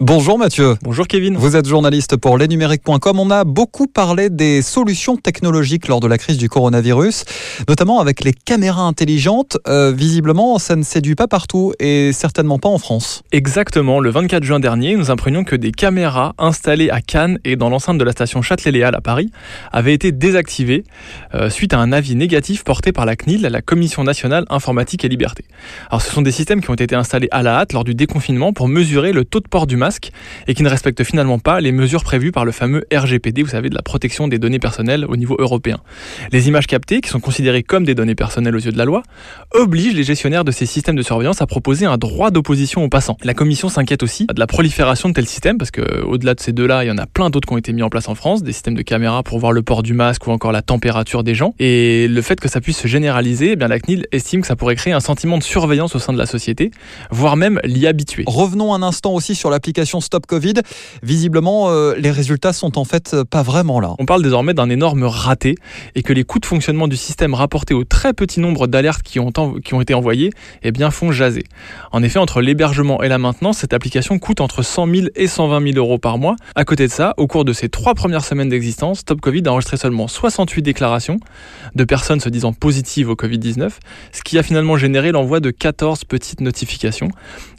Bonjour Mathieu. Bonjour Kevin. Vous êtes journaliste pour lesnumériques.com. On a beaucoup parlé des solutions technologiques lors de la crise du coronavirus, notamment avec les caméras intelligentes. Euh, visiblement, ça ne séduit pas partout et certainement pas en France. Exactement. Le 24 juin dernier, nous apprenions que des caméras installées à Cannes et dans l'enceinte de la station Châtelet-Léal à Paris avaient été désactivées euh, suite à un avis négatif porté par la CNIL, la Commission nationale informatique et liberté. Alors, ce sont des systèmes qui ont été installés à la hâte lors du déconfinement pour mesurer le taux de port du masque et qui ne respectent finalement pas les mesures prévues par le fameux RGPD, vous savez, de la protection des données personnelles au niveau européen. Les images captées, qui sont considérées comme des données personnelles aux yeux de la loi, obligent les gestionnaires de ces systèmes de surveillance à proposer un droit d'opposition aux passants. La commission s'inquiète aussi de la prolifération de tels systèmes, parce que au-delà de ces deux-là, il y en a plein d'autres qui ont été mis en place en France, des systèmes de caméras pour voir le port du masque ou encore la température des gens. Et le fait que ça puisse se généraliser, eh bien la CNIL estime que ça pourrait créer un sentiment de surveillance au sein de la société, voire même l'y habituer. Revenons un instant aussi sur l'application Stop Covid. Visiblement, euh, les résultats sont en fait euh, pas vraiment là. On parle désormais d'un énorme raté et que les coûts de fonctionnement du système rapportés au très petit nombre d'alertes qui ont, été envoyées eh bien, font jaser. En effet, entre l'hébergement et la maintenance, cette application coûte entre 100 000 et 120 000 euros par mois. À côté de ça, au cours de ses trois premières semaines d'existence, Stop Covid a enregistré seulement 68 déclarations de personnes se disant positives au Covid-19, ce qui a finalement généré l'envoi de 14 petites notifications.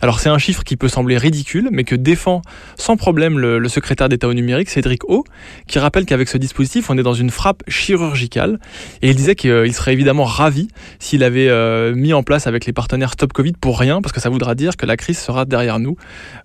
Alors c'est un chiffre qui peut sembler ridicule, mais que défend sans problème le, secrétaire d'État au numérique, Cédric O, qui rappelle qu'avec ce dispositif, on est dans une frappe chirurgicale. Et il disait qu'il serait évidemment ravi s'il avait euh, mis en place avec les partenaires Stop Covid pour rien, parce que ça voudra dire que la crise sera derrière nous.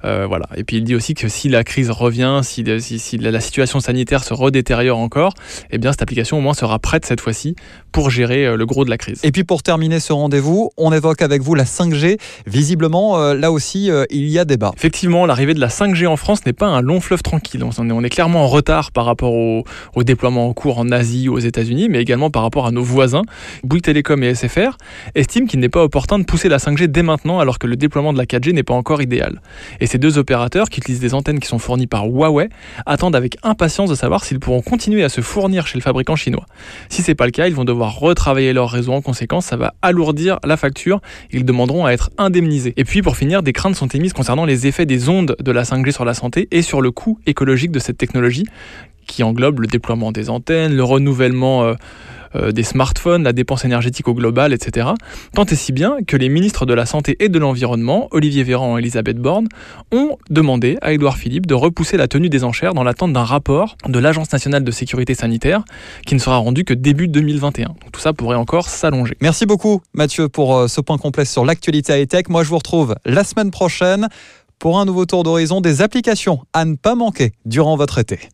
Euh, voilà. Et puis il dit aussi que si la crise revient, si, si, la situation sanitaire se redétériore encore, eh bien cette application au moins sera prête cette fois-ci pour gérer euh, le gros de la crise. Et puis pour terminer ce rendez-vous, on évoque avec vous la 5G. Visiblement, là aussi, il y a débat. Effectivement, l'arrivée de la 5G en France n'est pas un long fleuve tranquille. On est, clairement en retard par rapport au, déploiement en cours en Asie ou aux États-Unis, mais également par rapport à nos voisins. Bouygues Télécom et SFR estiment qu'il n'est pas opportun de pousser la 5G dès maintenant alors que le déploiement de la 4G n'est pas encore idéal. Et ces deux opérateurs, qui utilisent des antennes qui sont fournies par Huawei, attendent avec impatience de savoir s'ils pourront continuer à se fournir chez le fabricant chinois. Si c'est pas le cas, ils vont devoir retravailler leur réseau en conséquence, ça va alourdir la facture, ils demanderont à être indemnisés. Et puis pour finir, des craintes sont émises concernant les effets des ondes de la 5G sur la santé et sur le coût écologique de cette technologie qui englobe le déploiement des antennes, le renouvellement euh, euh, des smartphones, la dépense énergétique au global, etc. Tant et si bien que les ministres de la Santé et de l'Environnement, Olivier Véran et Elisabeth Borne, ont demandé à Édouard Philippe de repousser la tenue des enchères dans l'attente d'un rapport de l'Agence nationale de sécurité sanitaire qui ne sera rendu que début 2021. tout ça pourrait encore s'allonger. Merci beaucoup Mathieu pour euh, ce point complet sur l'actualité high-tech. Moi je vous retrouve la semaine prochaine pour un nouveau tour d'horizon des applications à ne pas manquer durant votre été.